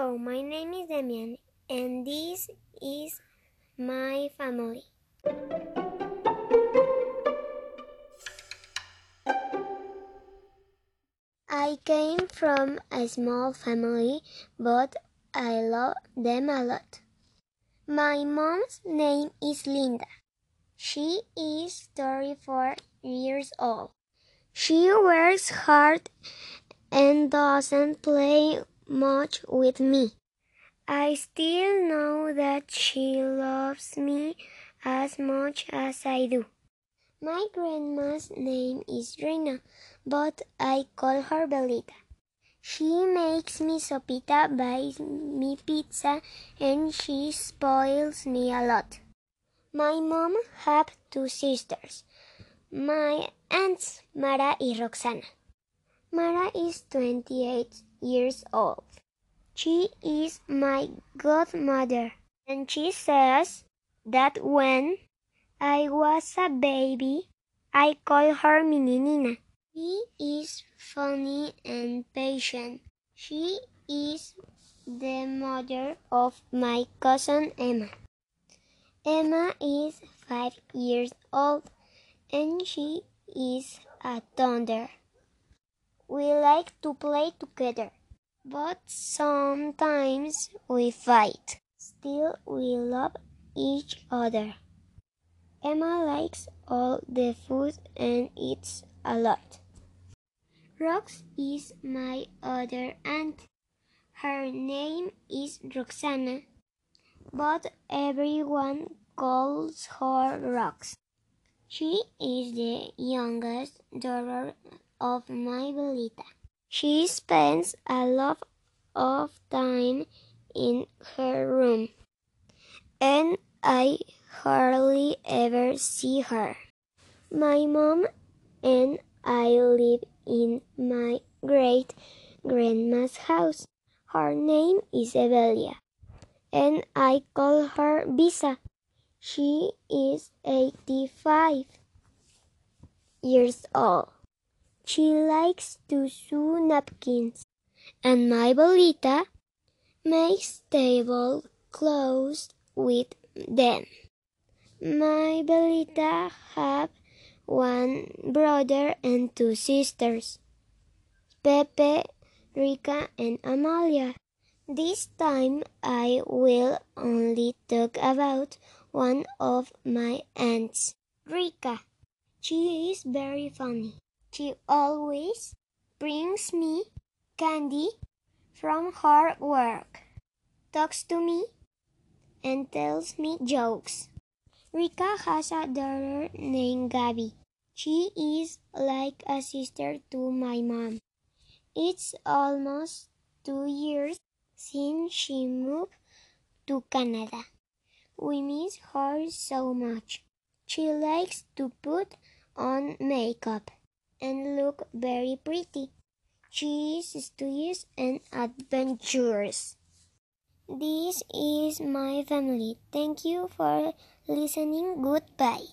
My name is Demian, and this is my family. I came from a small family, but I love them a lot. My mom's name is Linda. She is 34 years old. She works hard and doesn't play much with me. I still know that she loves me as much as I do. My grandma's name is Rina, but I call her Belita. She makes me sopita, buys me pizza, and she spoils me a lot. My mom have two sisters, my aunts Mara and Roxana. Mara is 28 years old. She is my godmother, and she says that when I was a baby, I call her Mininina. She is funny and patient. She is the mother of my cousin Emma. Emma is five years old and she is a thunder. We like to play together, but sometimes we fight. Still, we love each other. Emma likes all the food and eats a lot. Rox is my other aunt. Her name is Roxana, but everyone calls her Rox. She is the youngest daughter of my Belita. She spends a lot of time in her room, and I hardly ever see her. My mom and I live in my great grandma's house. Her name is Evelia, and I call her Bisa. She is 85 years old. She likes to sew napkins, and my Belita makes tablecloths with them. My Belita have one brother and two sisters, Pepe, Rica, and Amalia. This time I will only talk about one of my aunts, Rika. She is very funny. She always brings me candy from her work, talks to me, and tells me jokes. Rika has a daughter named Gabby. She is like a sister to my mom. It's almost two years since she moved to Canada. We miss her so much. She likes to put on makeup and look very pretty. She is studious and adventurous. This is my family. Thank you for listening. Goodbye.